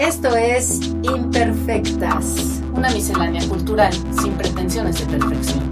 Esto es Imperfectas, una miscelánea cultural sin pretensiones de perfección.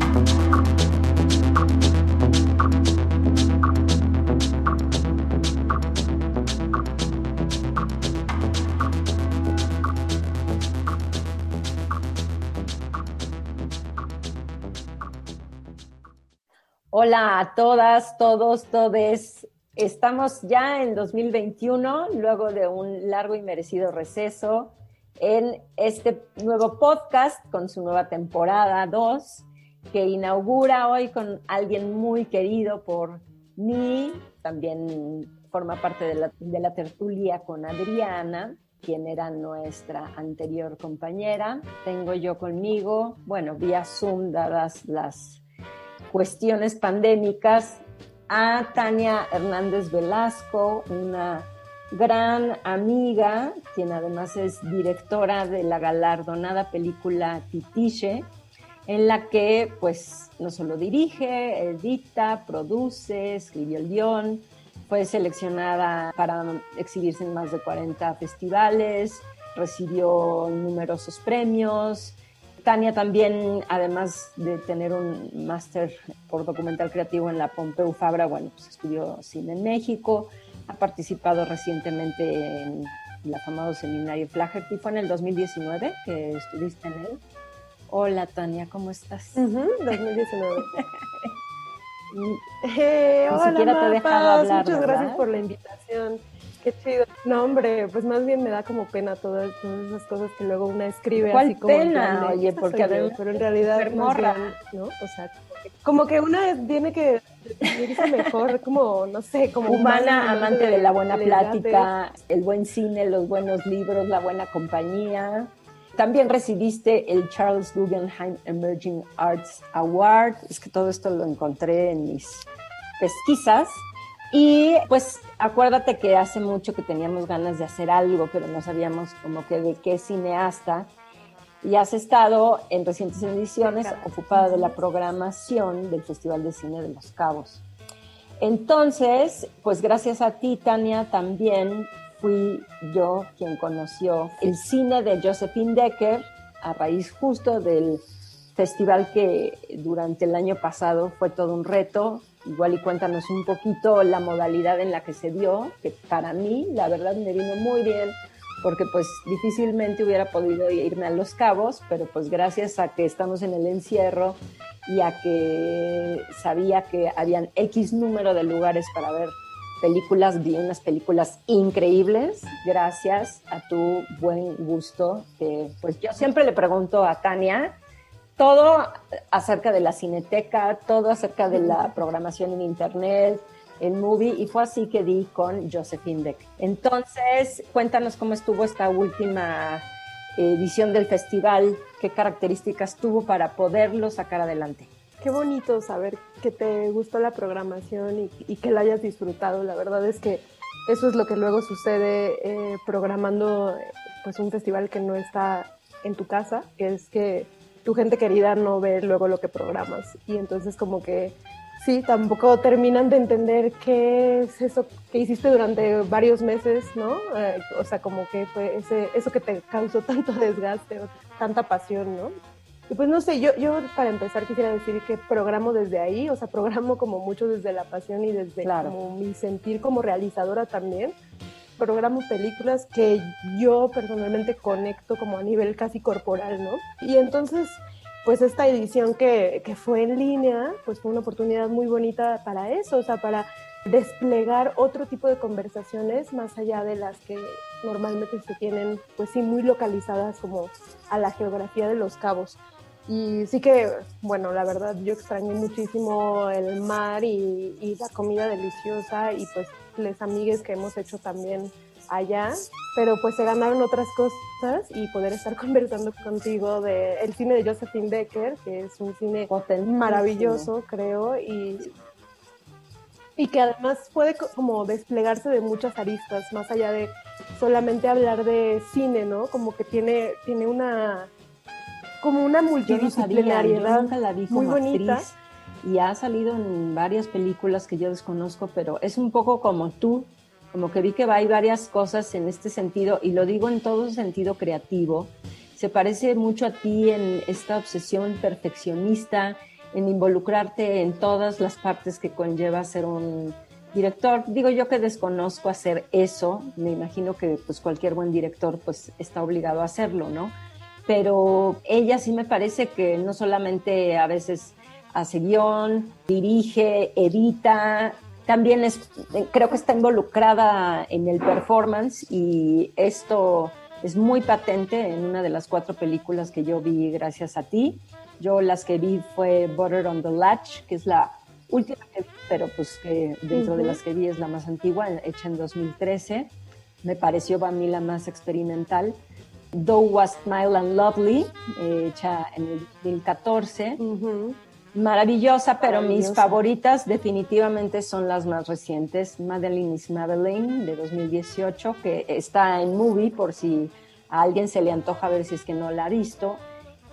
Hola a todas, todos, todes. Estamos ya en 2021, luego de un largo y merecido receso, en este nuevo podcast con su nueva temporada 2, que inaugura hoy con alguien muy querido por mí, también forma parte de la, de la tertulia con Adriana, quien era nuestra anterior compañera. Tengo yo conmigo, bueno, vía Zoom, dadas las cuestiones pandémicas, a Tania Hernández Velasco, una gran amiga, quien además es directora de la galardonada película Titiche, en la que pues no solo dirige, edita, produce, escribió el guion, fue seleccionada para exhibirse en más de 40 festivales, recibió numerosos premios, Tania también, además de tener un máster por documental creativo en la Pompeu Fabra, bueno, pues estudió cine en México, ha participado recientemente en el afamado seminario Flaherty, fue en el 2019 que estuviste en él. Hola Tania, ¿cómo estás? 2019. eh, hola, siquiera te he dejado hablar. Muchas gracias por la invitación. Qué chido. No, hombre, pues más bien me da como pena todas, esas cosas que luego una escribe ¿Cuál así como. pena? Oye, porque además. Pero en realidad. Más bien, ¿no? O sea, como que una tiene que irse mejor, como, no sé, como. Humana, amante de, de la buena plática, el buen cine, los buenos libros, la buena compañía. También recibiste el Charles Guggenheim Emerging Arts Award. Es que todo esto lo encontré en mis pesquisas. Y pues acuérdate que hace mucho que teníamos ganas de hacer algo, pero no sabíamos como que de qué cineasta. Y has estado en recientes ediciones ocupada de la programación del Festival de Cine de Los Cabos. Entonces, pues gracias a ti, Tania, también fui yo quien conoció el cine de Josephine Decker a raíz justo del festival que durante el año pasado fue todo un reto, igual y cuéntanos un poquito la modalidad en la que se dio, que para mí la verdad me vino muy bien porque pues difícilmente hubiera podido irme a Los Cabos, pero pues gracias a que estamos en el encierro y a que sabía que habían X número de lugares para ver películas, vi unas películas increíbles. Gracias a tu buen gusto, que pues yo siempre le pregunto a Tania, todo acerca de la cineteca, todo acerca de la programación en internet, en movie, y fue así que di con Josephine Deck. Entonces, cuéntanos cómo estuvo esta última edición del festival, qué características tuvo para poderlo sacar adelante. Qué bonito saber que te gustó la programación y, y que la hayas disfrutado. La verdad es que eso es lo que luego sucede eh, programando pues un festival que no está en tu casa, que es que tu gente querida no ve luego lo que programas. Y entonces como que sí, tampoco terminan de entender qué es eso que hiciste durante varios meses, ¿no? Eh, o sea, como que fue ese, eso que te causó tanto desgaste, tanta pasión, ¿no? Y pues no sé, yo, yo para empezar quisiera decir que programo desde ahí, o sea, programo como mucho desde la pasión y desde como mi sentir como realizadora también. Programo películas que yo personalmente conecto como a nivel casi corporal, ¿no? Y entonces, pues esta edición que, que fue en línea, pues fue una oportunidad muy bonita para eso, o sea, para desplegar otro tipo de conversaciones más allá de las que normalmente se tienen, pues sí, muy localizadas como a la geografía de los cabos. Y sí que, bueno, la verdad yo extrañé muchísimo el mar y, y la comida deliciosa y pues les amigues que hemos hecho también allá, pero pues se ganaron otras cosas y poder estar conversando contigo de el cine de Josephine Decker, que es un cine maravilloso, creo, y, y que además puede como desplegarse de muchas aristas, más allá de solamente hablar de cine, ¿no? Como que tiene, tiene una como una multidisciplinariedad no muy bonita. Actriz y ha salido en varias películas que yo desconozco, pero es un poco como tú, como que vi que hay varias cosas en este sentido, y lo digo en todo sentido creativo, se parece mucho a ti en esta obsesión perfeccionista, en involucrarte en todas las partes que conlleva ser un director. Digo yo que desconozco hacer eso, me imagino que pues cualquier buen director pues está obligado a hacerlo, ¿no? Pero ella sí me parece que no solamente a veces hace guion, dirige, edita, también es, creo que está involucrada en el performance y esto es muy patente en una de las cuatro películas que yo vi gracias a ti. Yo las que vi fue Butter on the Latch, que es la última que vi, pero pues que dentro de las que vi es la más antigua, hecha en 2013. Me pareció a mí la más experimental. Though Was Smile and Lovely, hecha en el 2014. Maravillosa, pero mis favoritas definitivamente son las más recientes. Madeline is Madeline de 2018, que está en movie por si a alguien se le antoja ver si es que no la ha visto.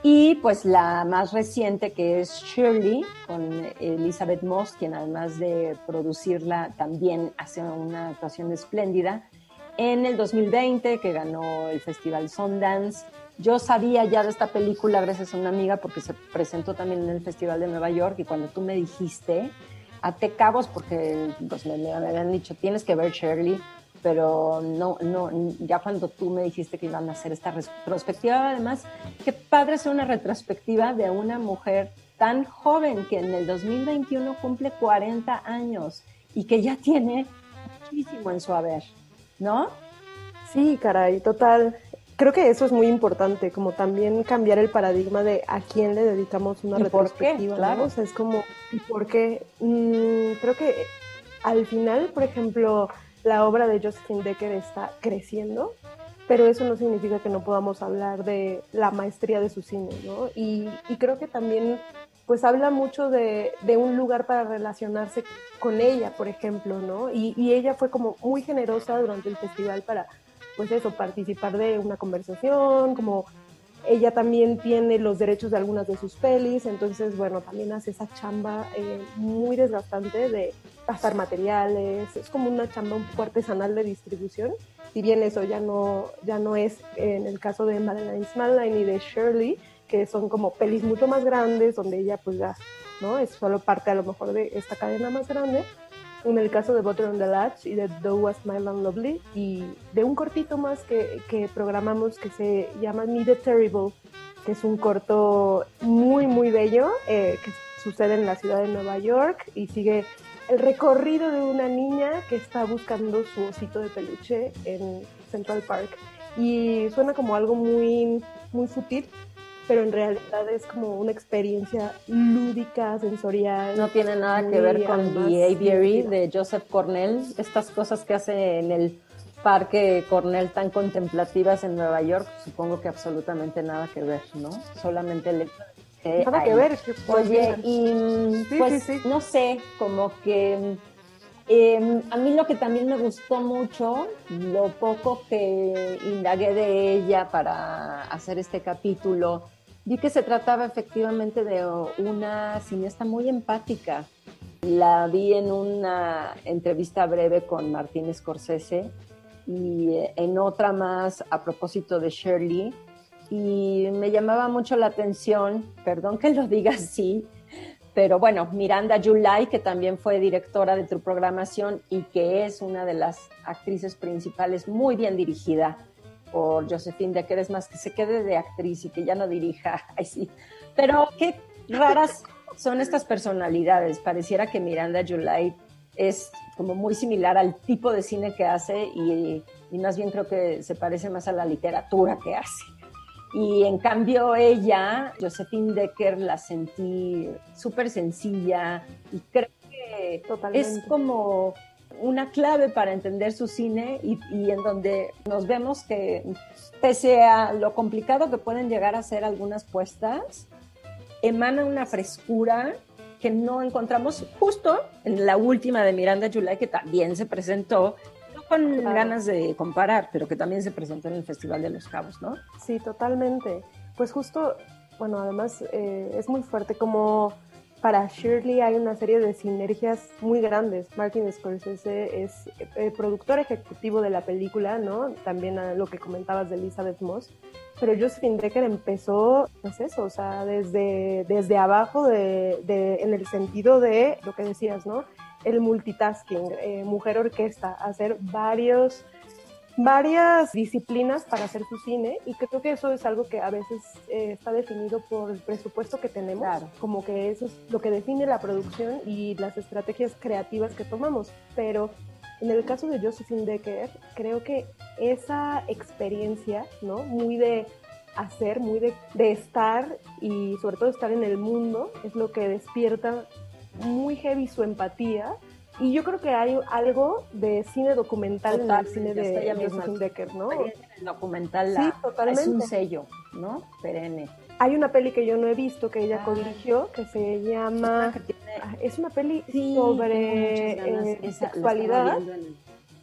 Y pues la más reciente que es Shirley con Elizabeth Moss, quien además de producirla también hace una actuación espléndida. En el 2020 que ganó el Festival Sundance yo sabía ya de esta película gracias a una amiga porque se presentó también en el Festival de Nueva York y cuando tú me dijiste, até cabos porque pues, me, habían dicho, tienes que ver Shirley, pero no, no, ya cuando tú me dijiste que iban a hacer esta retrospectiva, además, qué padre hacer una retrospectiva de una mujer tan joven que en el 2021 cumple 40 años y que ya tiene muchísimo en su haber, ¿no? Sí, caray, total creo que eso es muy importante, como también cambiar el paradigma de a quién le dedicamos una retrospectiva. Claro. O sea, es como, ¿y por qué? Mm, creo que al final, por ejemplo, la obra de Josephine Decker está creciendo, pero eso no significa que no podamos hablar de la maestría de su cine, ¿no? Y, y creo que también pues habla mucho de, de, un lugar para relacionarse con ella, por ejemplo, ¿no? Y, y ella fue como muy generosa durante el festival para pues eso, participar de una conversación, como ella también tiene los derechos de algunas de sus pelis, entonces, bueno, también hace esa chamba eh, muy desgastante de pasar materiales, es como una chamba un poco artesanal de distribución, si bien eso ya no, ya no es en el caso de Madeline Smalline y de Shirley, que son como pelis mucho más grandes, donde ella pues ya, ¿no? Es solo parte a lo mejor de esta cadena más grande, en el caso de Butter on the Latch y de Though Was My Long Lovely y de un cortito más que, que programamos que se llama Me the Terrible, que es un corto muy muy bello eh, que sucede en la ciudad de Nueva York y sigue el recorrido de una niña que está buscando su osito de peluche en Central Park. Y suena como algo muy muy sutil pero en realidad es como una experiencia lúdica, sensorial. No tiene nada que ver con Behaviory de Joseph Cornell, estas cosas que hace en el parque Cornell tan contemplativas en Nueva York, supongo que absolutamente nada que ver, ¿no? Solamente el Nada que ver. Oye, y pues no sé, como que eh, a mí lo que también me gustó mucho, lo poco que indagué de ella para hacer este capítulo, vi que se trataba efectivamente de una cineasta muy empática. La vi en una entrevista breve con Martín Scorsese y eh, en otra más a propósito de Shirley. Y me llamaba mucho la atención, perdón que lo diga así, pero bueno, Miranda July, que también fue directora de tu programación y que es una de las actrices principales, muy bien dirigida por Josephine Decker, es más que se quede de actriz y que ya no dirija. Ay, sí. Pero qué raras son estas personalidades. Pareciera que Miranda July es como muy similar al tipo de cine que hace y, y más bien creo que se parece más a la literatura que hace. Y en cambio ella, Josephine Decker, la sentí súper sencilla y creo que Totalmente. es como una clave para entender su cine y, y, en donde nos vemos que pese a lo complicado que pueden llegar a ser algunas puestas, emana una frescura que no encontramos justo en la última de Miranda July, que también se presentó, no con claro. ganas de comparar, pero que también se presentó en el Festival de los Cabos, ¿no? Sí, totalmente. Pues justo, bueno, además eh, es muy fuerte como para Shirley hay una serie de sinergias muy grandes. Martin Scorsese es el productor ejecutivo de la película, ¿no? También a lo que comentabas de Elizabeth Moss. Pero Josephine Decker empezó, pues eso, o sea, desde, desde abajo, de, de, en el sentido de lo que decías, ¿no? El multitasking, eh, mujer orquesta, hacer varios varias disciplinas para hacer su cine y creo que eso es algo que a veces eh, está definido por el presupuesto que tenemos, como que eso es lo que define la producción y las estrategias creativas que tomamos, pero en el caso de Josephine Decker, creo que esa experiencia, ¿no? Muy de hacer, muy de, de estar y sobre todo estar en el mundo, es lo que despierta muy heavy su empatía y yo creo que hay algo de cine documental en el cine de Josephine Decker, ¿no? El documental sí, totalmente. es un sello, ¿no? Perenne. Hay una peli que yo no he visto que ella co-dirigió que se llama... Ah, es una peli sobre eh, sexualidad.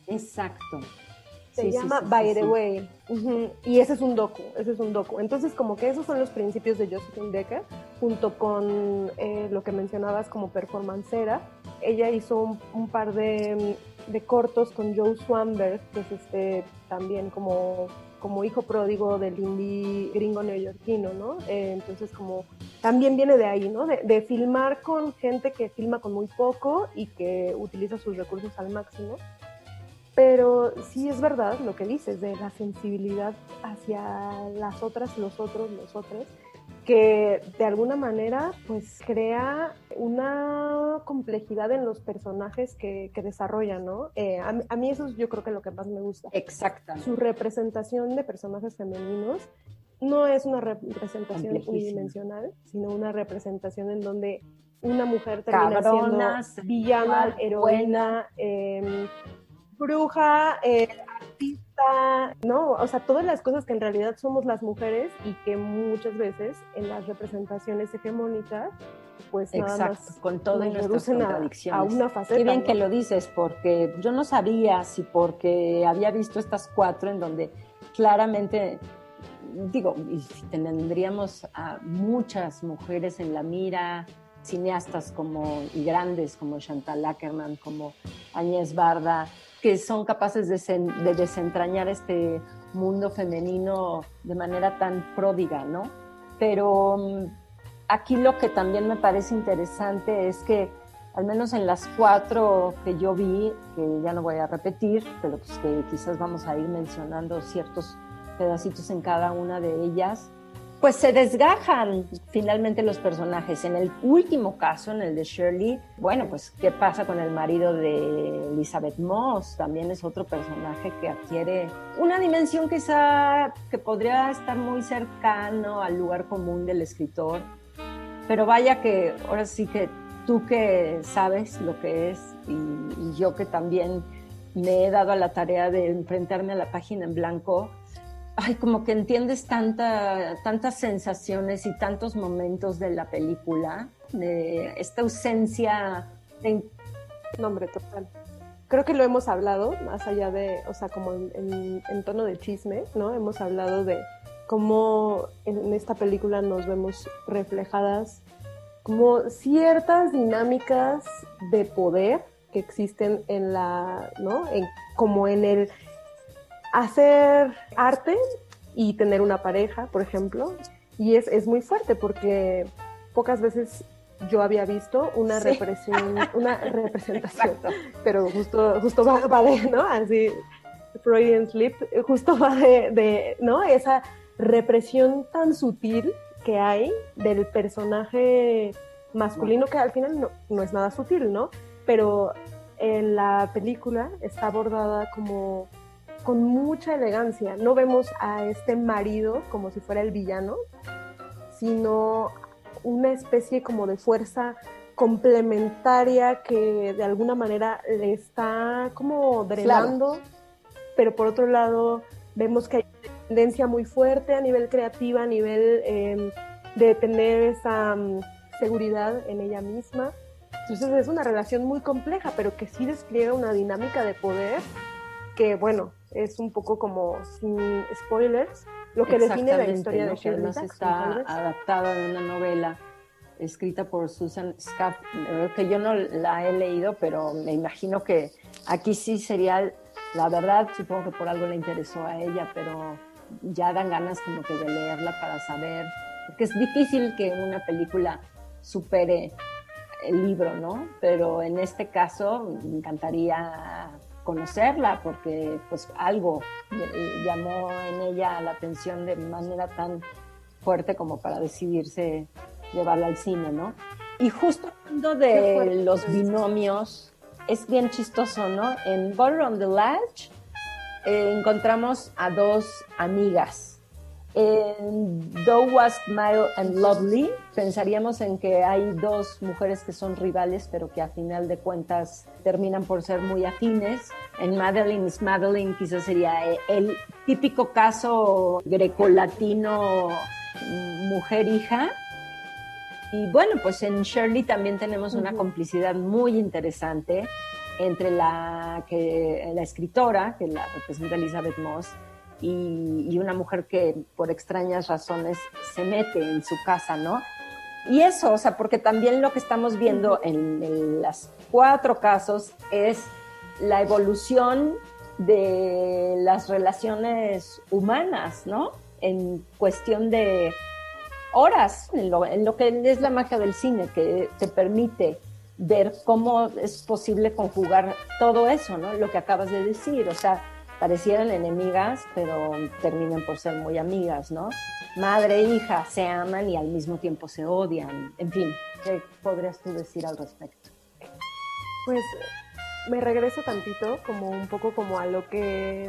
Exacto. Se llama By the Way. Y ese es un docu, ese es un docu. Entonces, como que esos son los principios de Josephine Decker, junto con eh, lo que mencionabas como performancera. Ella hizo un, par de, de, cortos con Joe Swanberg, que es este, también como, como hijo pródigo del indie gringo neoyorquino, ¿no? Eh, entonces, como también viene de ahí, ¿no? De, de filmar con gente que filma con muy poco y que utiliza sus recursos al máximo pero sí es verdad lo que dices de la sensibilidad hacia las otras, los otros, los otros, que de alguna manera pues crea una complejidad en los personajes que, que desarrollan, ¿no? Eh, a, mí eso es yo creo que lo que más me gusta. Exacto. Su representación de personajes femeninos no es una representación unidimensional, sino una representación en donde una mujer termina siendo villana, heroína, eh, bruja, eh, artista, ¿no? O sea, todas las cosas que en realidad somos las mujeres y que muchas veces en las representaciones hegemónicas pues nada Exacto, con todo y nuestras contradicciones. A, una faceta. Qué bien que lo dices, porque yo no sabía si porque había visto estas cuatro en donde claramente, digo, y tendríamos a muchas mujeres en la mira, cineastas como y grandes como Chantal Ackerman, como Agnès Barda, que son capaces de, desentrañar este mundo femenino de manera tan pródiga, ¿no? Pero mm, aquí lo que también me parece interesante es que al menos en las cuatro que yo vi, que ya no voy a repetir, pero pues que quizás vamos a ir mencionando ciertos pedacitos en cada una de ellas, pues se desgajan finalmente los personajes. En el último caso, en el de Shirley, bueno, pues qué pasa con el marido de Elizabeth Moss, también es otro personaje que adquiere una dimensión quizá que podría estar muy cercano al lugar común del escritor, pero vaya que ahora sí que tú que sabes lo que es y, y yo que también me he dado a la tarea de enfrentarme a la página en blanco, ay, como que entiendes tanta, tantas sensaciones y tantos momentos de la película, de esta ausencia de... Nombre total. Creo que lo hemos hablado, más allá de, o sea, como en, tono de chisme, ¿no? Hemos hablado de cómo en esta película nos vemos reflejadas como ciertas dinámicas de poder que existen en la, ¿no? En, como en el hacer arte y tener una pareja, por ejemplo, y es, es muy fuerte porque pocas veces yo había visto una represión, una representación, pero justo, justo va, de, ¿no? Así, Freudian Slip, justo va de, de, ¿no? Esa represión tan sutil que hay del personaje masculino, que al final no, no es nada sutil, ¿no? Pero en la película está abordada como con mucha elegancia. No vemos a este marido como si fuera el villano, sino una especie como de fuerza complementaria que de alguna manera le está como drenando, pero por otro lado vemos que hay una tendencia muy fuerte a nivel creativa, a nivel em, de tener esa mm, seguridad en ella misma. Entonces es una relación muy compleja, pero que sí despliega una dinámica de poder que, bueno, es un poco como sin spoilers, lo que define la historia de Shirley está adaptada de una novela escrita por Susan Scaff, que yo no la he leído, pero me imagino que aquí sí sería, la verdad, supongo que por algo le interesó a ella, pero ya dan ganas como que de leerla para saber, porque es difícil que una película supere el libro, ¿no? Pero en este caso me encantaría conocerla porque pues algo llamó en ella la atención de manera tan fuerte como para decidirse llevarla al cine, ¿no? Y justo hablando de los binomios, es bien chistoso, ¿no? En Butter on the Latch eh, encontramos a dos amigas en Though Was Mild and Lovely, pensaríamos en que hay dos mujeres que son rivales, pero que a final de cuentas terminan por ser muy afines. En Madeline is Madeline quizás sería el típico caso grecolatino mujer-hija. Y bueno, pues en Shirley también tenemos una complicidad muy interesante entre la, que, la escritora, que la representa Elizabeth Moss, y, una mujer que por extrañas razones se mete en su casa, ¿no? Y eso, o sea, porque también lo que estamos viendo en, en los cuatro casos es la evolución de las relaciones humanas, ¿no? En cuestión de horas, en lo, en lo, que es la magia del cine, que te permite ver cómo es posible conjugar todo eso, ¿no? Lo que acabas de decir, o sea, parecieran enemigas, pero terminan por ser muy amigas, ¿no? Madre e hija se aman y al mismo tiempo se odian. En fin, ¿qué podrías tú decir al respecto? Pues me regreso tantito, como un poco como a lo que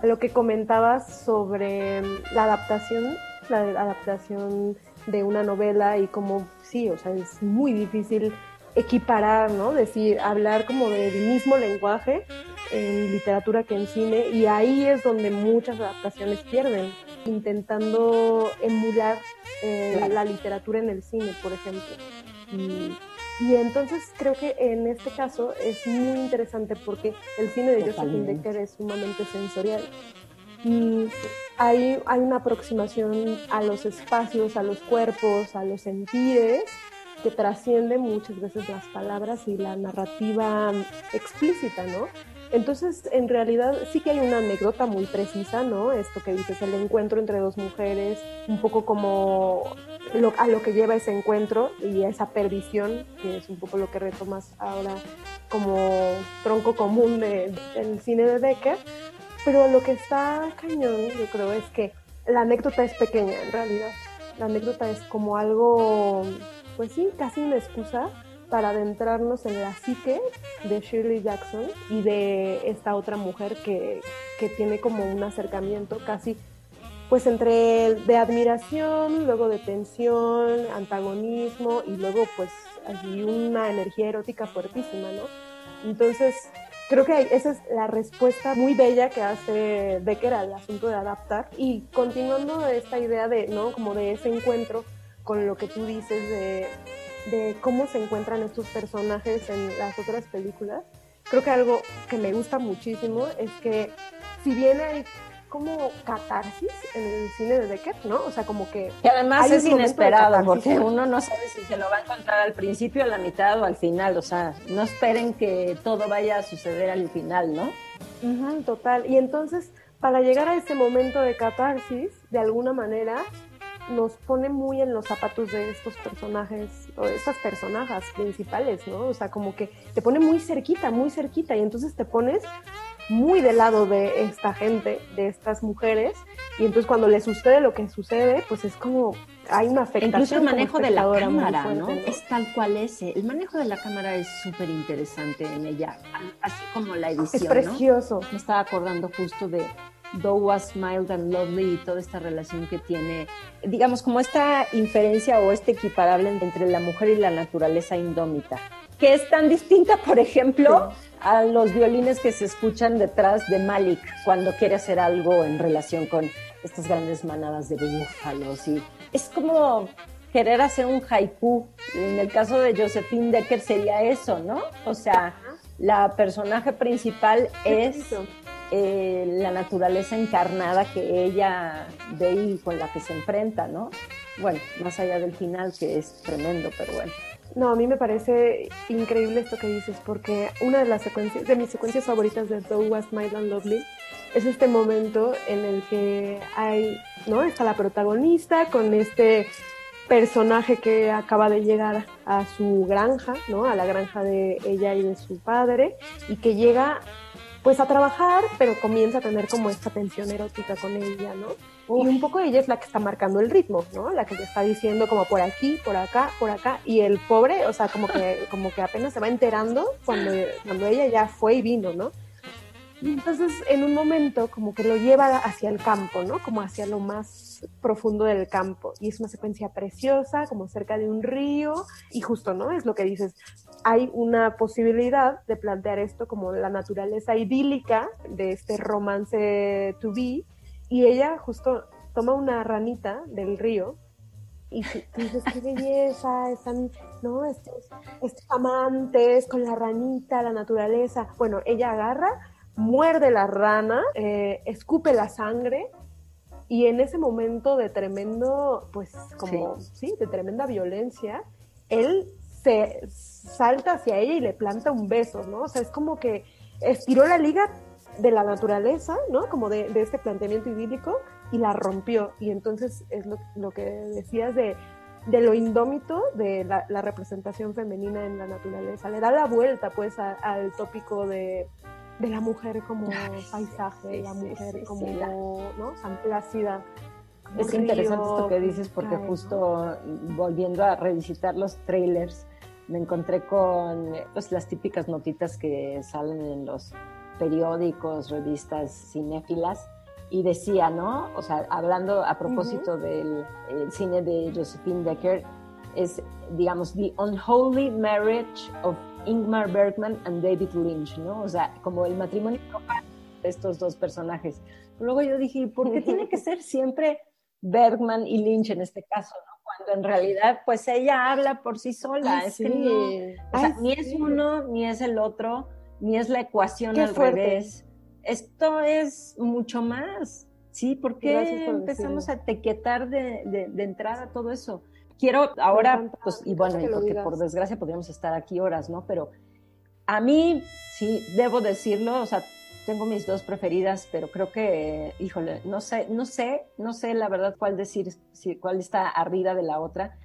a lo que comentabas sobre la adaptación, la adaptación de una novela y como sí, o sea, es muy difícil equiparar, ¿no? Decir, hablar como del mismo lenguaje en literatura que en cine y ahí es donde muchas adaptaciones pierden, intentando emular eh, la literatura en el cine, por ejemplo. Y, entonces creo que en este caso es muy interesante porque el cine de Josephine Decker es sumamente sensorial. Y hay, hay una aproximación a los espacios, a los cuerpos, a los sentires, que trasciende muchas veces las palabras y la narrativa explícita, ¿no? Entonces, en realidad sí que hay una anécdota muy precisa, ¿no? Esto que dices, el encuentro entre dos mujeres, un poco como a lo que lleva ese encuentro y a esa perdición, que es un poco lo que retomas ahora como tronco común del cine de Becker. Pero lo que está cañón, yo creo, es que la anécdota es pequeña en realidad. La anécdota es como algo, pues sí, casi una excusa para adentrarnos en la psique de Shirley Jackson y de esta otra mujer que, tiene como un acercamiento casi pues entre de admiración, luego de tensión, antagonismo y luego pues así una energía erótica fuertísima, ¿no? Entonces, creo que esa es la respuesta muy bella que hace Becker al asunto de adaptar y continuando esta idea de, ¿no? Como de ese encuentro con lo que tú dices de de cómo se encuentran estos personajes en las otras películas, creo que algo que me gusta muchísimo es que si bien hay como catarsis en el cine de Becker, ¿no? O sea, como que... Que además es inesperado, porque uno no sabe si se lo va a encontrar al principio, a la mitad o al final, o sea, no esperen que todo vaya a suceder al final, ¿no? total. Y entonces, para llegar a ese momento de catarsis, de alguna manera, nos pone muy en los zapatos de estos personajes o de estas personajes principales, ¿no? O sea, como que te pone muy cerquita, muy cerquita y entonces te pones muy del lado de esta gente, de estas mujeres y entonces cuando le sucede lo que sucede, pues es como hay una afectación. Incluso el manejo de la cámara, ¿no? Es tal cual ese. El manejo de la cámara es súper interesante en ella, así como la edición. Es precioso. Me estaba acordando justo de Though Was Mild and Lovely y toda esta relación que tiene, digamos, como esta inferencia o este equiparable entre la mujer y la naturaleza indómita, que es tan distinta, por ejemplo, a los violines que se escuchan detrás de Malik cuando quiere hacer algo en relación con estas grandes manadas de búfalos. Y es como querer hacer un haiku. En el caso de Josephine Decker sería eso, ¿no? O sea, la personaje principal es eh, la naturaleza encarnada que ella ve y con la que se enfrenta, ¿no? Bueno, más allá del final, que es tremendo, pero bueno. No, a mí me parece increíble esto que dices, porque una de las secuencias, de mis secuencias favoritas de Though Was My Land Lovely, es este momento en el que hay, ¿no? Está la protagonista con este personaje que acaba de llegar a su granja, ¿no? A la granja de ella y de su padre, y que llega pues a trabajar, pero comienza a tener como esta tensión erótica con ella, ¿no? Y un poco ella es la que está marcando el ritmo, ¿no? La que le está diciendo como por aquí, por acá, por acá. Y el pobre, o sea, como que, como que apenas se va enterando cuando, cuando ella ya fue y vino, ¿no? Y entonces en un momento como que lo lleva hacia el campo, ¿no? Como hacia lo más profundo del campo. Y es una secuencia preciosa, como cerca de un río. Y justo, ¿no? Es lo que dices. Hay una posibilidad de plantear esto como la naturaleza idílica de este romance to be y ella justo toma una ranita del río y dices, qué belleza, están, ¿no? Estos, estos amantes con la ranita, la naturaleza. Bueno, ella agarra, muerde la rana, eh, escupe la sangre y en ese momento de tremendo, pues como, sí. de tremenda violencia, él se salta hacia ella y le planta un beso, ¿no? O sea, es como que estiró la liga de la naturaleza, ¿no? Como de, este planteamiento idílico y la rompió. Y entonces es lo, que decías de, de, lo indómito de la, representación femenina en la naturaleza. Le da la vuelta, pues, al tópico de, la mujer como paisaje, la mujer como, ¿no? San Plácida. Es interesante esto que dices porque justo volviendo a revisitar los trailers, me encontré con pues, las típicas notitas que salen en los periódicos, revistas cinéfilas, y decía, ¿no? O sea, hablando a propósito del cine de Josephine Decker, es, digamos, The Unholy Marriage of Ingmar Bergman and David Lynch, ¿no? O sea, como el matrimonio de estos dos personajes. Luego yo dije, ¿por qué tiene que ser siempre Bergman y Lynch en este caso. Cuando en realidad, pues ella habla por sí sola. es que o sea, ni es uno ni es el otro ni es la ecuación al revés. Esto es mucho más, ¿sí? ¿Por qué empezamos a etiquetar de, de, entrada todo eso? Quiero ahora, pues, y bueno, porque por desgracia podríamos estar aquí horas, ¿no? Pero a mí, sí, debo decirlo, o sea, tengo mis dos preferidas, pero creo que, híjole, no sé, no sé, no sé la verdad cuál decir, si, cuál está arriba de la otra,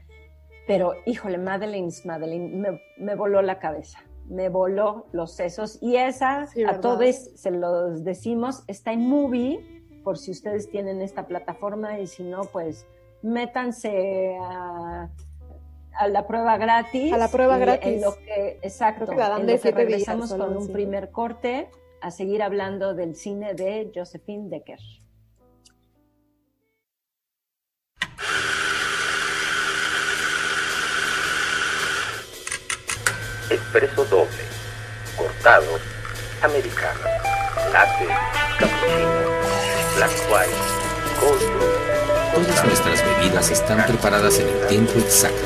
pero híjole, Madeleine's Madeleine me, me voló la cabeza me voló los sesos. Y esa, a todos se los decimos, está en Movie, por si ustedes tienen esta plataforma y si no, pues métanse a, la prueba gratis. A la prueba gratis. En lo que, exacto, en lo que regresamos con un primer corte a seguir hablando del cine de Josephine Decker. expreso doble, cortado, americano, latte, cappuccino, black white, cold brew. Todas nuestras bebidas están preparadas en el tiempo exacto,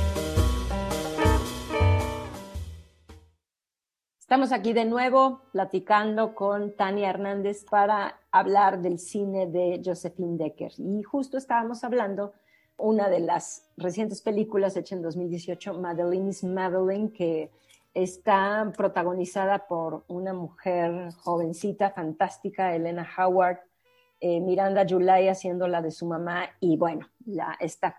Estamos aquí de nuevo platicando con Tania Hernández para hablar del cine de Josephine Decker. Y justo estábamos hablando una de las recientes películas hecha en 2018, Madeline's Madeline, que Está protagonizada por una mujer jovencita, fantástica, Elena Howard, eh, Miranda July haciendo la de su mamá y bueno,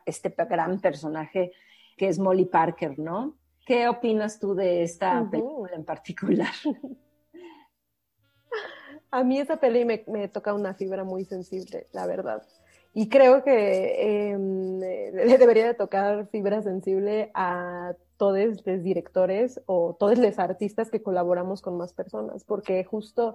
este gran personaje que es Molly Parker, ¿no? ¿Qué opinas tú de esta película en particular? A mí esa peli me, me, toca una fibra muy sensible, la verdad. Y creo que em, le debería de tocar fibra sensible a todos los directores o todos los artistas que colaboramos con más personas, porque justo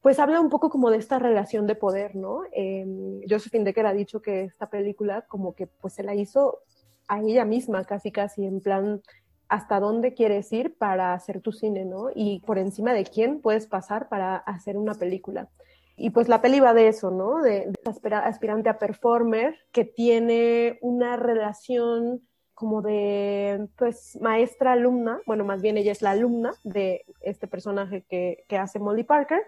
pues habla un poco como de esta relación de poder, ¿no? Eh, Josephine Decker ha dicho que esta película como que pues se la hizo a ella misma, casi casi en plan hasta dónde quieres ir para hacer tu cine, ¿no? Y por encima de quién puedes pasar para hacer una película. Y pues la peli va de eso, ¿no? De, aspirante a performer que tiene una relación como de, pues, maestra-alumna, bueno, más bien ella es la alumna de este personaje que hace Molly Parker,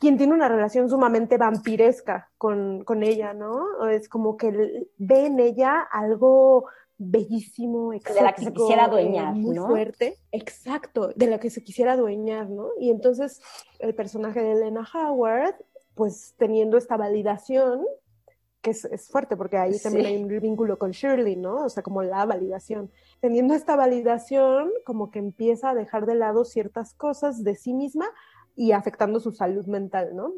quien tiene una relación sumamente vampiresca con, con ella, ¿no? Es como que ve en ella algo bellísimo, exótico, de la que se quisiera adueñar, muy ¿no? fuerte, exacto, de la que se quisiera adueñar, ¿no? Y entonces el personaje de Elena Howard, pues teniendo esta validación, que es, es fuerte porque ahí Sí. también hay un vínculo con Shirley, ¿no? O sea, como la validación. Teniendo esta validación, como que empieza a dejar de lado ciertas cosas de sí misma y afectando su salud mental, ¿no?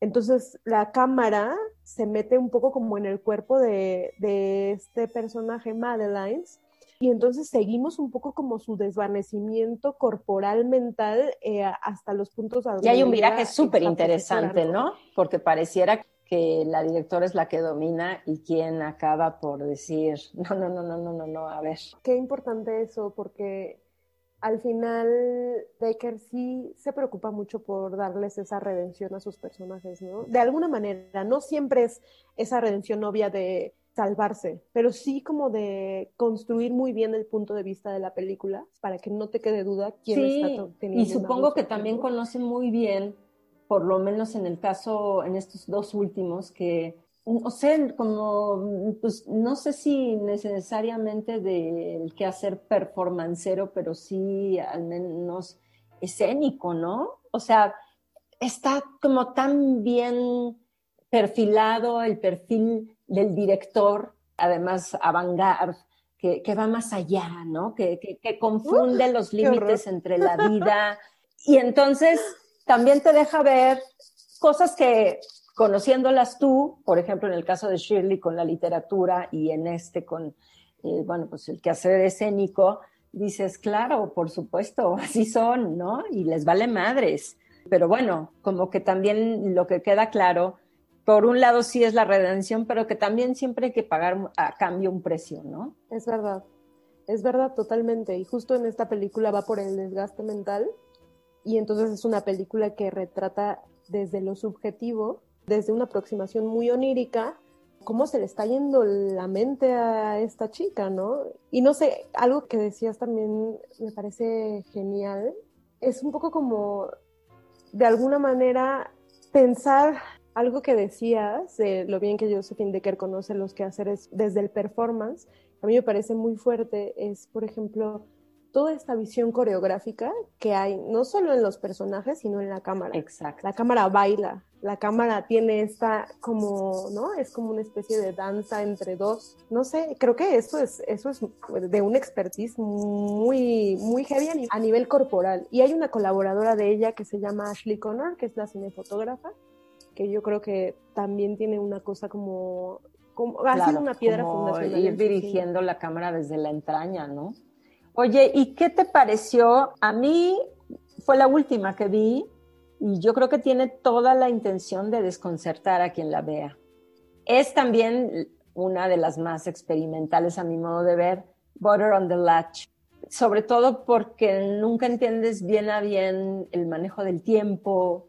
Entonces la cámara se mete un poco como en el cuerpo de, de este personaje, Madeline, y entonces seguimos un poco como su desvanecimiento corporal, mental, eh, hasta los puntos a Y donde hay un viraje súper interesante, ¿no? Porque pareciera que la directora es la que domina y quien acaba por decir, no, no, no, no, no, no, no, a ver. Qué importante eso, porque al final Decker sí se preocupa mucho por darles esa redención a sus personajes, ¿no? De alguna manera, no siempre es esa redención obvia de salvarse, pero sí como de construir muy bien el punto de vista de la película para que no te quede duda quién Sí, está teniendo y supongo que también ¿no? conocen muy bien, por lo menos en el caso, en estos dos últimos, que, o sea, como, pues no sé si necesariamente del que hacer performancero, pero sí al menos escénico, ¿no? O sea, está como tan bien perfilado el perfil del director, además avant-garde, que, que va más allá, ¿no? Que, que, que confunde los límites entre la vida. Y entonces también te deja ver cosas que conociéndolas tú, por ejemplo, en el caso de Shirley con la literatura y en este con, eh, bueno, pues el quehacer escénico, dices, claro, por supuesto, así son, ¿no? Y les vale madres. Pero bueno, como que también lo que queda claro, por un lado sí es la redención, pero que también siempre hay que pagar a cambio un precio, ¿no? Es verdad, es verdad totalmente. Y justo en esta película va por el desgaste mental y entonces es una película que retrata desde lo subjetivo, desde una aproximación muy onírica, cómo se le está yendo la mente a esta chica, ¿no? Y no sé, algo que decías también me parece genial, es un poco como, de alguna manera, pensar algo que decías, de lo bien que Josephine Decker conoce los quehaceres desde el performance, a mí me parece muy fuerte, es, por ejemplo, toda esta visión coreográfica que hay, no solo en los personajes, sino en la cámara. Exacto. La cámara baila, la cámara tiene esta como, ¿no? Es como una especie de danza entre dos. No sé, creo que eso es, eso es de un expertise muy, muy heavy a ni- a nivel corporal. Y hay una colaboradora de ella que se llama Ashley Connor, que es la cinefotógrafa, que yo creo que también tiene una cosa como, como ha sido Claro, una piedra como fundacional. Ir dirigiendo la cámara desde la entraña, ¿no? Oye, ¿y qué te pareció? A mí fue la última que vi y yo creo que tiene toda la intención de desconcertar a quien la vea. Es también una de las más experimentales a mi modo de ver, Butter on the Latch, sobre todo porque nunca entiendes bien a bien el manejo del tiempo,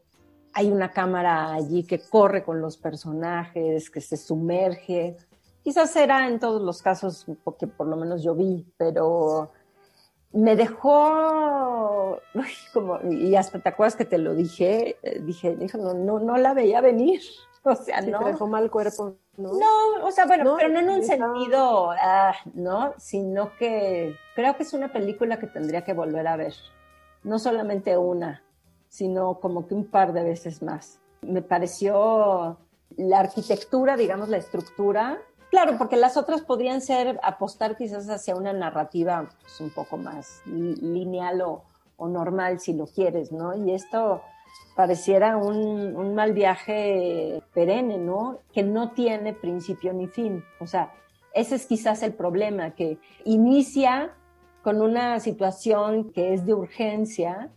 hay una cámara allí que corre con los personajes, que se sumerge. Quizás era en todos los casos, porque por lo menos yo vi, pero me dejó, uy, como, y hasta te acuerdas que te lo dije, Eh, dije, dije, no, no, no la veía venir. O sea, Sí, no. te dejó mal cuerpo, ¿no? No, o sea, bueno, No, pero no en un sentido, ah, ¿no? Sino que creo que es una película que tendría que volver a ver. No solamente una, sino como que un par de veces más. Me pareció la arquitectura, digamos, la estructura. Claro, porque las otras podrían ser apostar quizás hacia una narrativa pues, un poco más li- lineal o, o normal, si lo quieres, ¿no? Y esto pareciera un, un mal viaje perenne, ¿no? Que no tiene principio ni fin. O sea, ese es quizás el problema, que inicia con una situación que es de urgencia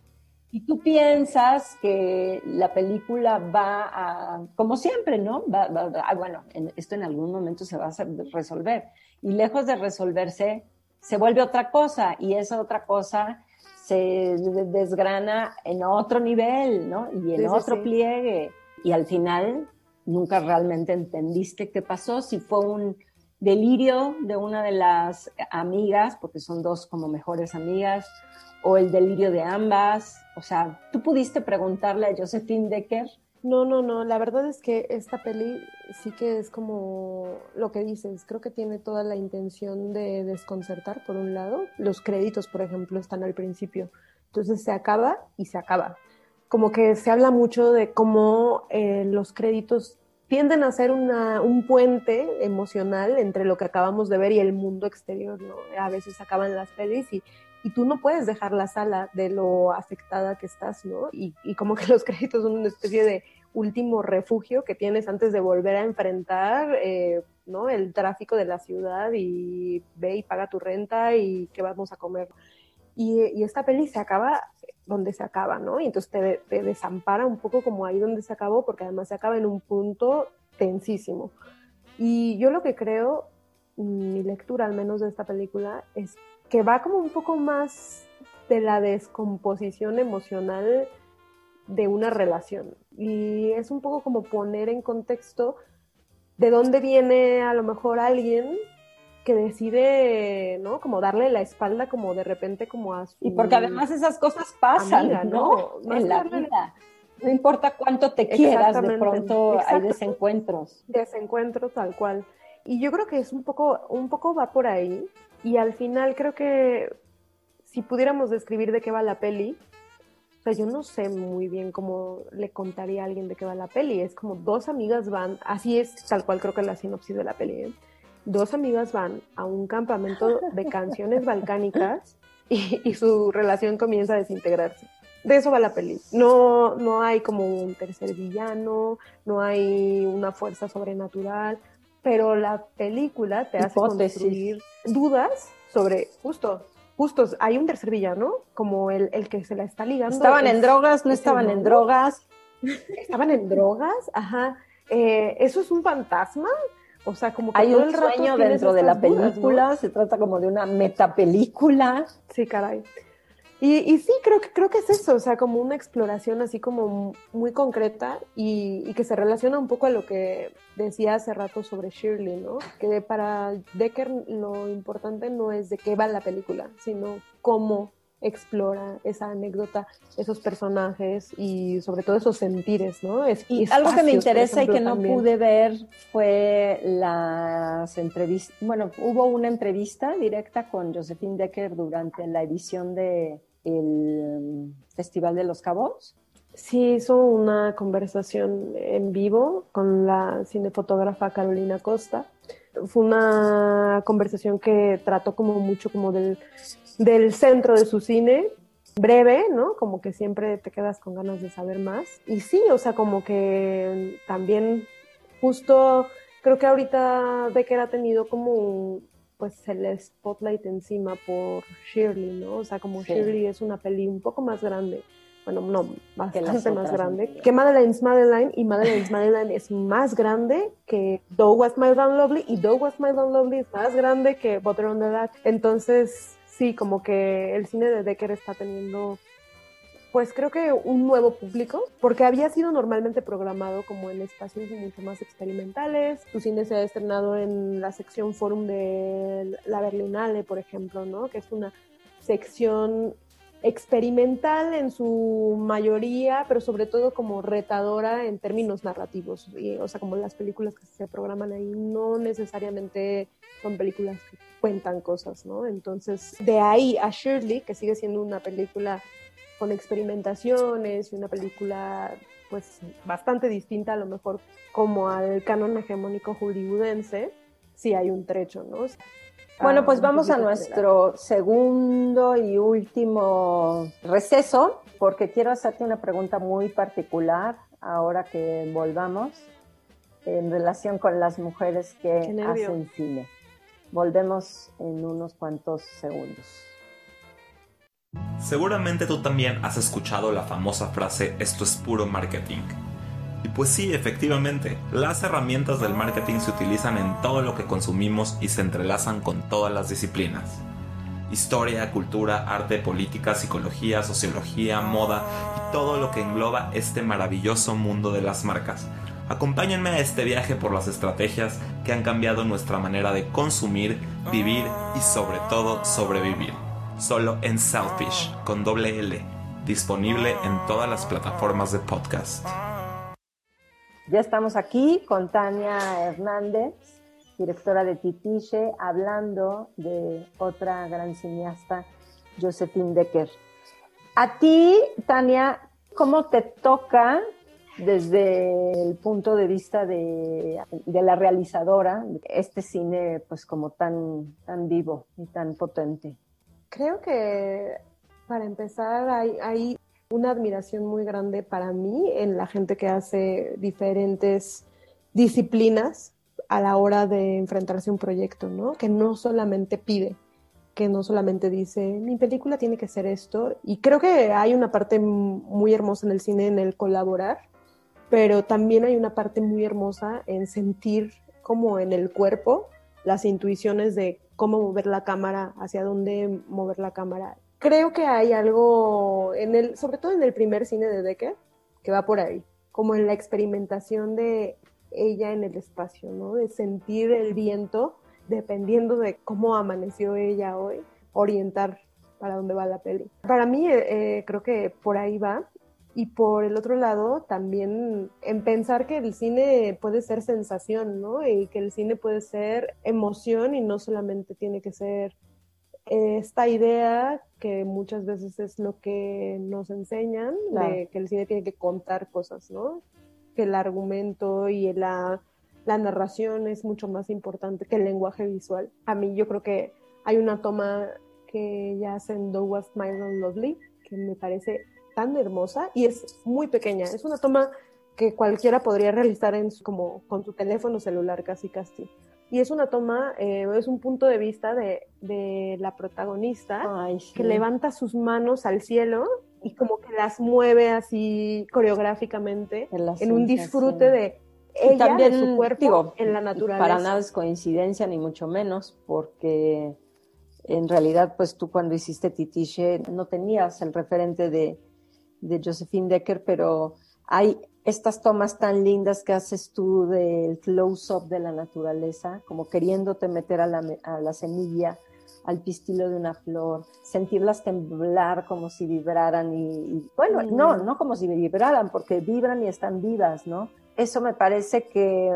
y tú piensas que la película va a, como siempre, ¿no? Va, va- ah, bueno, en- esto en algún momento se va a resolver. Y lejos de resolverse, se vuelve otra cosa y esa otra cosa se desgrana en otro nivel, ¿no? Y en otro pliegue. Y al final nunca realmente entendiste qué pasó, si fue un delirio de una de las amigas, porque son dos como mejores amigas, o el delirio de ambas. O sea, ¿tú pudiste preguntarle a Josephine Decker no, no, no. La verdad es que esta peli sí que es como lo que dices. Creo que tiene toda la intención de desconcertar, por un lado. Los créditos, por ejemplo, están al principio. Entonces se acaba y se acaba. Como que se habla mucho de cómo eh, los créditos tienden a ser una, un puente emocional entre lo que acabamos de ver y el mundo exterior, ¿no? A veces acaban las pelis y, y tú no puedes dejar la sala de lo afectada que estás, ¿no? Y, y, como que los créditos son una especie de último refugio que tienes antes de volver a enfrentar, eh, ¿no? El tráfico de la ciudad y ve y paga tu renta y qué vamos a comer. Y, y esta peli se acaba donde se acaba, ¿no? Y entonces te, te desampara un poco como ahí donde se acabó, porque además se acaba en un punto tensísimo. Y yo lo que creo, mi lectura al menos de esta película, es que va como un poco más de la descomposición emocional de una relación. Y es un poco como poner en contexto de dónde viene a lo mejor alguien que decide, ¿no? Como darle la espalda como de repente como a su... Y porque además esas cosas pasan, ¿no? En la vida. No importa cuánto te quieras, de pronto hay desencuentros. Desencuentros tal cual. Y yo creo que es un poco, un poco va por ahí. Y al final creo que si pudiéramos describir de qué va la peli, o sea, yo no sé muy bien cómo le contaría a alguien de qué va la peli. Es como dos amigas van, así es tal cual creo que es la sinopsis de la peli. ¿eh? Dos amigas van a un campamento de canciones balcánicas y, y, su relación comienza a desintegrarse. De eso va la peli. No, no hay como un tercer villano, no hay una fuerza sobrenatural, pero la película te hace construir dudas sobre justo justo hay un tercer villano como el, el que se la está ligando estaban en drogas no estaban en drogas. Estaban en drogas ajá. Eh, eso es un fantasma o sea como que hay un sueño dentro de la película ¿no? se trata como de una metapelícula. Sí caray y, y, sí, creo que, creo que es eso, o sea, como una exploración así como muy concreta y, y, que se relaciona un poco a lo que decía hace rato sobre Shirley, ¿no? Que para Decker lo importante no es de qué va la película, sino cómo explora esa anécdota, esos personajes y sobre todo esos sentires, ¿no? Es, y algo que me interesa ejemplo, y que no también. pude ver fue las entrevistas, bueno, hubo una entrevista directa con Josephine Decker durante la edición de el Festival de los Cabos. Sí, hizo una conversación en vivo con la cinefotógrafa Carolina Costa. Fue una conversación que trató como mucho como del, del centro de su cine, breve, ¿no? Como que siempre te quedas con ganas de saber más. Y sí, o sea, como que también justo creo que ahorita Becker ha tenido como pues el spotlight encima por Shirley, ¿no? O sea, como sí. Shirley es una peli un poco más grande, bueno, no, bastante más grande, que Madeleine's Madeline, y Madeleine's Madeline es más grande que Doug Was My Down Lovely, y Doug Was My Down Lovely es más grande que Butter on the Dad. Entonces, sí, como que el cine de Decker está teniendo pues creo que un nuevo público, porque había sido normalmente programado como en espacios mucho más experimentales. Su cine se ha estrenado en la sección Forum de la Berlinale, por ejemplo, ¿no? Que es una sección experimental en su mayoría, pero sobre todo como retadora en términos narrativos. Y, o sea, como las películas que se programan ahí no necesariamente son películas que cuentan cosas, ¿no? Entonces, de ahí a Shirley, que sigue siendo una película con experimentaciones y una película pues bastante distinta a lo mejor como al canon hegemónico hollywoodense, sí hay un trecho, ¿no? Bueno, pues vamos a nuestro segundo y último receso, porque quiero hacerte una pregunta muy particular ahora que volvamos en relación con las mujeres que hacen cine. Volvemos en unos cuantos segundos. Seguramente tú también has escuchado la famosa frase esto es puro marketing. Y pues sí, efectivamente, las herramientas del marketing se utilizan en todo lo que consumimos y se entrelazan con todas las disciplinas. historia, cultura, arte, política, psicología, sociología, moda y todo lo que engloba este maravilloso mundo de las marcas. Acompáñenme a este viaje por las estrategias que han cambiado nuestra manera de consumir, vivir y sobre todo sobrevivir. Solo en Selfish, con doble L, disponible en todas las plataformas de podcast. Ya estamos aquí con Tania Hernández, directora de Titiche, hablando de otra gran cineasta, Josephine Decker. A ti, Tania, ¿cómo te toca desde el punto de vista de, de, la realizadora este cine pues como tan, tan vivo y tan potente? Creo que para empezar hay, una admiración muy grande para mí en la gente que hace diferentes disciplinas a la hora de enfrentarse a un proyecto, ¿no? Que no solamente pide, que no solamente dice, mi película tiene que ser esto. Y creo que hay una parte muy hermosa en el cine en el colaborar, pero también hay una parte muy hermosa en sentir como en el cuerpo las intuiciones de cómo mover la cámara, hacia dónde mover la cámara. Creo que hay algo en el, sobre todo en el primer cine de Decker, que va por ahí, como en la experimentación de ella en el espacio, ¿no? De sentir el viento, dependiendo de cómo amaneció ella hoy, orientar para dónde va la peli. Para mí, eh, eh, creo que por ahí va. Y por el otro lado, también en pensar que el cine puede ser sensación, ¿no? Y que el cine puede ser emoción y no solamente tiene que ser esta idea que muchas veces es lo que nos enseñan, de que el cine tiene que contar cosas, ¿no? Que el argumento y la, la narración es mucho más importante que el lenguaje visual. A mí yo creo que hay una toma que ya hacen Douglas Myron Lovely, que me parece tan hermosa y es muy pequeña. Es una toma que cualquiera podría realizar en como con su teléfono celular casi casi. Y es una toma, eh, es un punto de vista de, de la protagonista que levanta sus manos al cielo y como que las mueve así coreográficamente en un disfrute de ella, también, de su cuerpo en la naturaleza. Para nada es coincidencia, ni mucho menos, porque en realidad, pues tú cuando hiciste Titiche no tenías el referente de, de Josephine Decker, pero hay estas tomas tan lindas que haces tú del close-up de la naturaleza, como queriéndote meter a la, a la, semilla, al pistilo de una flor, sentirlas temblar como si vibraran y, bueno, no, no como si vibraran, porque vibran y están vivas, ¿no? Eso me parece que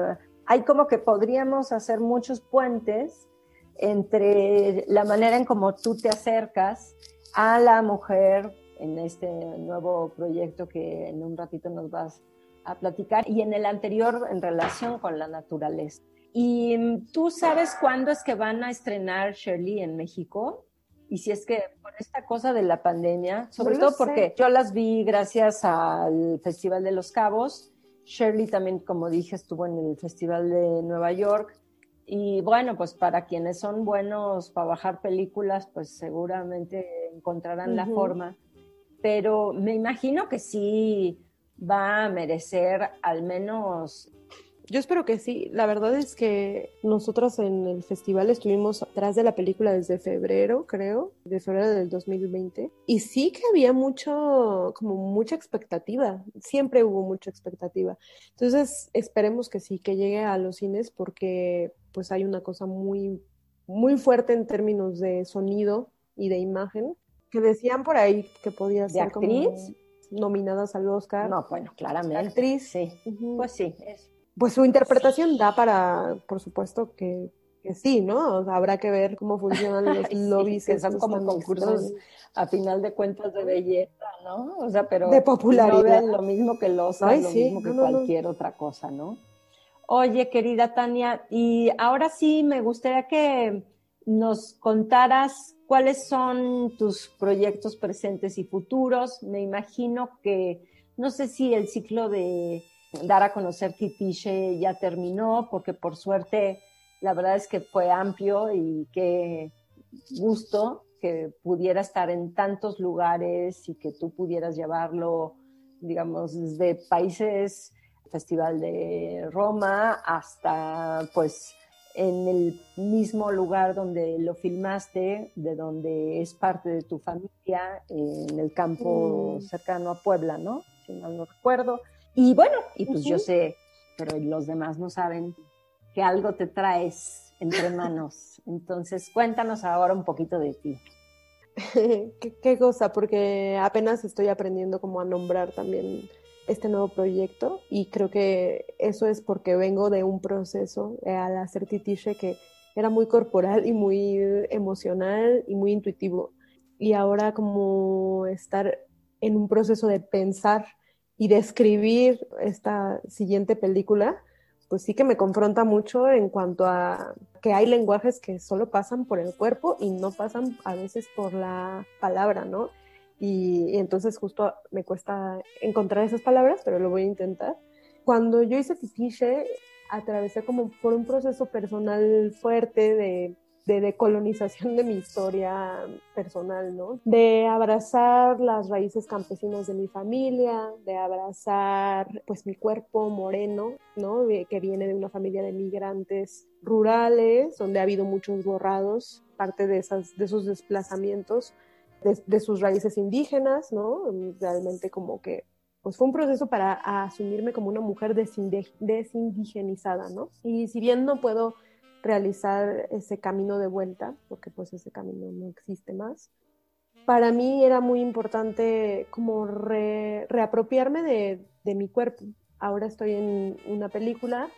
hay como que podríamos hacer muchos puentes entre la manera en cómo tú te acercas a la mujer en este nuevo proyecto que en un ratito nos vas a platicar y en el anterior en relación con la naturaleza. ¿Y mm, tú sabes cuándo es que van a estrenar Shirley en México? Y si es que por esta cosa de la pandemia, sobre todo porque yo las vi gracias al Festival de los Cabos. Shirley también, como dije, estuvo en el Festival de Nueva York. Y bueno, pues para quienes son buenos para bajar películas, pues seguramente encontrarán la forma. Pero me imagino que sí, va a merecer al menos... Yo espero que sí. La verdad es que nosotros en el festival estuvimos atrás de la película desde febrero, creo, de febrero del 2020. Y sí que había mucho, como mucha expectativa. Siempre hubo mucha expectativa. Entonces, esperemos que sí, que llegue a los cines porque pues hay una cosa muy, muy fuerte en términos de sonido y de imagen. Que decían por ahí que podía ser actriz? nominadas al Oscar. No, bueno, claramente. Actriz. Sí. Pues sí. Pues su interpretación da para, por supuesto, que, que sí, ¿no? habrá que ver cómo funcionan los lobbies. que son como concursos, a final de cuentas, de belleza, ¿no? O sea, pero. De popularidad. No lo mismo que el Oscar, lo mismo que cualquier otra cosa, ¿no? Oye, querida Tania, y ahora sí me gustaría que nos contaras cuáles son tus proyectos presentes y futuros. Me imagino que, no sé si el ciclo de dar a conocer Titiche ya terminó, porque por suerte la verdad es que fue amplio y qué gusto que pudiera estar en tantos lugares y que tú pudieras llevarlo, digamos, desde países, Festival de Roma, hasta pues en el mismo lugar donde lo filmaste, de donde es parte de tu familia, en el campo Mm. cercano a Puebla, ¿no? Si mal no recuerdo. Y bueno, y pues yo sé, pero los demás no saben que algo te traes entre manos. Entonces, cuéntanos ahora un poquito de ti. qué, qué cosa, porque apenas estoy aprendiendo como a nombrar también este nuevo proyecto y creo que eso es porque vengo de un proceso eh, al hacer Titiche que era muy corporal y muy emocional y muy intuitivo. Y ahora como estar en un proceso de pensar y de escribir esta siguiente película, pues sí que me confronta mucho en cuanto a que hay lenguajes que solo pasan por el cuerpo y no pasan a veces por la palabra, ¿no? Y, y entonces justo me cuesta encontrar esas palabras, pero lo voy a intentar. Cuando yo hice Titiche, atravesé como por un proceso personal fuerte de, de decolonización de mi historia personal, ¿no? De abrazar las raíces campesinas de mi familia, de abrazar pues mi cuerpo moreno, ¿no? Que viene de una familia de migrantes rurales, donde ha habido muchos borrados, parte de, esas, de esos desplazamientos de, sus raíces indígenas, ¿no? Realmente como que pues fue un proceso para asumirme como una mujer desindigenizada, ¿no? Y si bien no puedo realizar ese camino de vuelta, porque pues ese camino no existe más, para mí era muy importante como re- reapropiarme de, de mi cuerpo. Ahora estoy en una película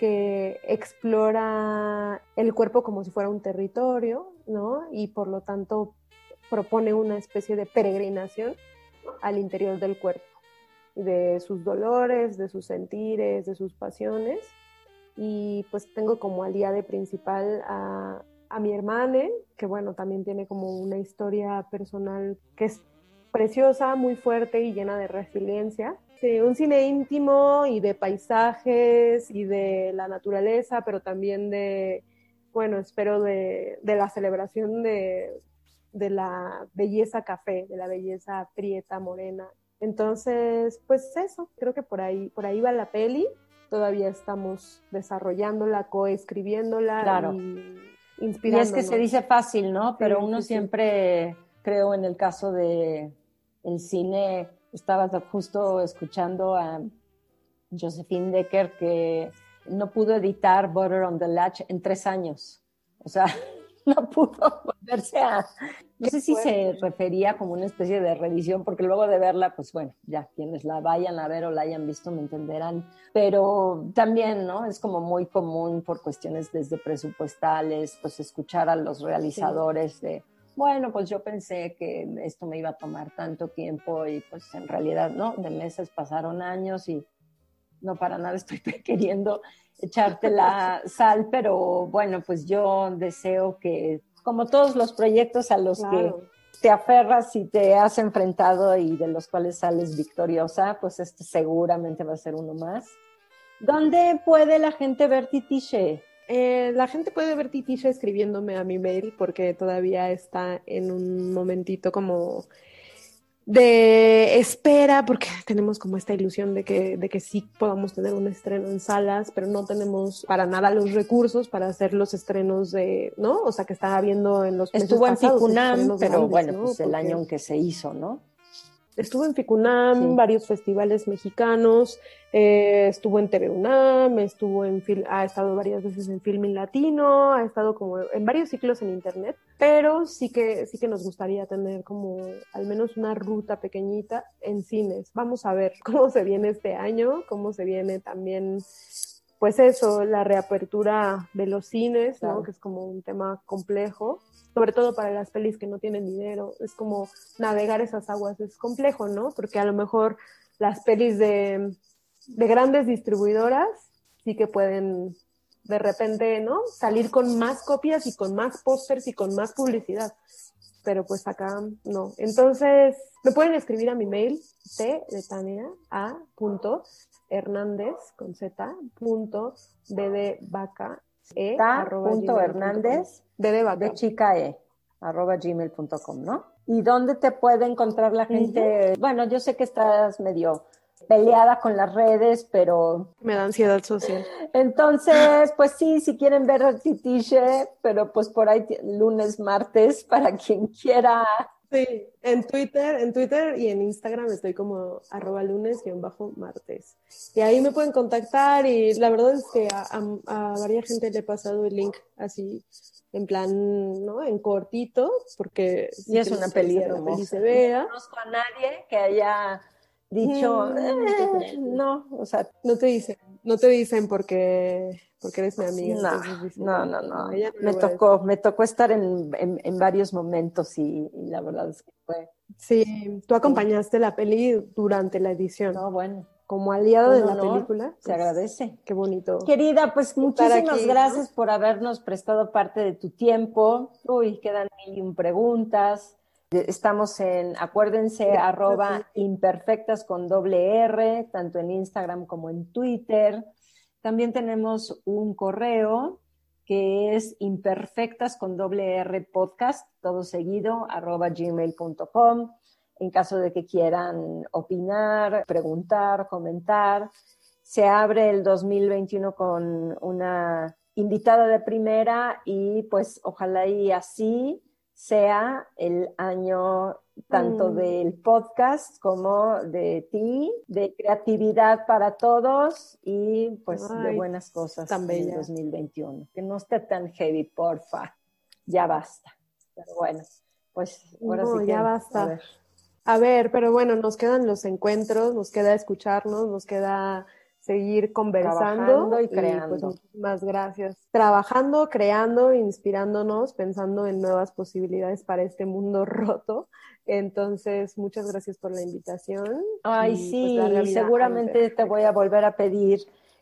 que explora el cuerpo como si fuera un territorio, ¿no? Y por lo tanto propone una especie de peregrinación al interior del cuerpo, de sus dolores, de sus sentires, de sus pasiones. Y pues tengo como aliade principal a, a mi hermana, que bueno, también tiene como una historia personal que es preciosa, muy fuerte y llena de resiliencia. Sí, un cine íntimo y de paisajes y de la naturaleza, pero también de, bueno, espero de, de la celebración de, de la belleza café, de la belleza prieta, morena. Entonces, pues eso, creo que por ahí, por ahí va la peli. Todavía estamos desarrollándola, coescribiéndola Claro. y Y inspirándonos. es que se dice fácil, ¿no? Pero Sí, uno sí, sí. siempre, creo en el caso de el cine, estaba justo escuchando a Josephine Decker que no pudo editar Butter on the Latch en tres años. O sea, no pudo volverse a... No sé si se refería como una especie de revisión, porque luego de verla, pues bueno, ya quienes la vayan a ver o la hayan visto me entenderán. Pero también, ¿no? Es como muy común por cuestiones desde presupuestales, pues escuchar a los realizadores de, bueno, pues yo pensé que esto me iba a tomar tanto tiempo y pues en realidad, ¿no? De meses pasaron años y no para nada estoy queriendo echarte la sal, pero bueno, pues yo deseo que, como todos los proyectos a los Claro. que te aferras y te has enfrentado y de los cuales sales victoriosa, pues este seguramente va a ser uno más. ¿Dónde puede la gente ver Titiche? Eh, la gente puede ver Titisha escribiéndome a mi mail porque todavía está en un momentito como de espera porque tenemos como esta ilusión de que, de que sí podamos tener un estreno en salas, pero no tenemos para nada los recursos para hacer los estrenos de, ¿no? O sea, que estaba viendo en los Estuvo en pasados, pero grandes, bueno, ¿no? pues el Porque- año en que se hizo, ¿no? Estuvo en Ficunam, Sí. varios festivales mexicanos, eh, estuvo en TV UNAM, estuvo en Fil- ha estado varias veces en Filmin Latino, ha estado como en varios ciclos en internet, pero sí que sí que nos gustaría tener como al menos una ruta pequeñita en cines. Vamos a ver cómo se viene este año, cómo se viene también pues eso, la reapertura de los cines, ¿no? Claro. Que es como un tema complejo, sobre todo para las pelis que no tienen dinero. Es como navegar esas aguas, es complejo, ¿no? Porque a lo mejor las pelis de, de grandes distribuidoras sí que pueden de repente, ¿no? Salir con más copias y con más pósters y con más publicidad. Pero pues acá no. Entonces, me pueden escribir a mi mail, t de Tania, a punto hernández con z punto vaca e punto gmail punto com. Hernández de de chica e arroba gmail.com, ¿no? ¿Y dónde te puede encontrar la gente? Bueno, yo sé que estás medio peleada con las redes, pero... Me da ansiedad social. Entonces, pues sí, si quieren ver Titiche, pero pues por ahí lunes, martes, para quien quiera. Sí, en Twitter, en Twitter y en Instagram estoy como arroba lunes y bajo martes. Y ahí me pueden contactar y la verdad es que a, a, varias gente le he pasado el link así en plan, ¿no? En cortito, porque... y es una peli hermosa. se vea. No conozco a nadie que haya dicho, mm, eh, no, o sea, no te dicen, no te dicen porque, porque eres mi amiga. No, no, no, me tocó, me tocó estar en, en, varios momentos y, la verdad es que fue. Sí, tú acompañaste la peli durante la edición. No, bueno. Como aliado de la película. Se pues, agradece. Qué bonito. Querida, pues muchísimas gracias por habernos prestado parte de tu tiempo. Uy, quedan mil y un preguntas. Estamos en, acuérdense, arroba imperfectas con doble R, tanto en Instagram como en Twitter. También tenemos un correo que es imperfectas con doble R podcast, todo seguido, arroba gmail.com. En caso de que quieran opinar, preguntar, comentar. Se abre el 2021 con una invitada de primera y pues ojalá y así sea el año tanto mm. del podcast como de ti, de creatividad para todos y pues de buenas cosas en el 2021. Que no esté tan heavy, porfa. Ya basta. Pero bueno, pues ahora sí ya basta. a ver, pero bueno, nos quedan los encuentros, nos queda escucharnos, nos queda seguir conversando y pues, creando. más gracias. Trabajando, creando, inspirándonos, pensando en nuevas posibilidades para este mundo roto. Entonces, muchas gracias por la invitación. Ay, pues, sí, seguramente te voy a volver a pedir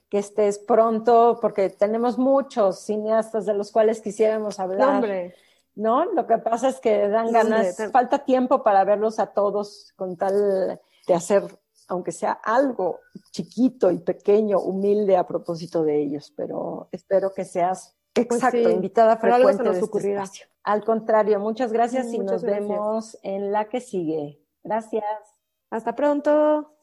que estés pronto, porque tenemos muchos cineastas de los cuales quisiéramos hablar. hombre. ¿No? Lo que pasa es que dan ganas, falta tiempo para verlos a todos con tal de hacer aunque sea algo chiquito y pequeño, humilde a propósito de ellos, pero espero que seas pues exacto, invitada frecuente de este Al contrario, muchas gracias y nos vemos en la que sigue. Gracias. Hasta pronto.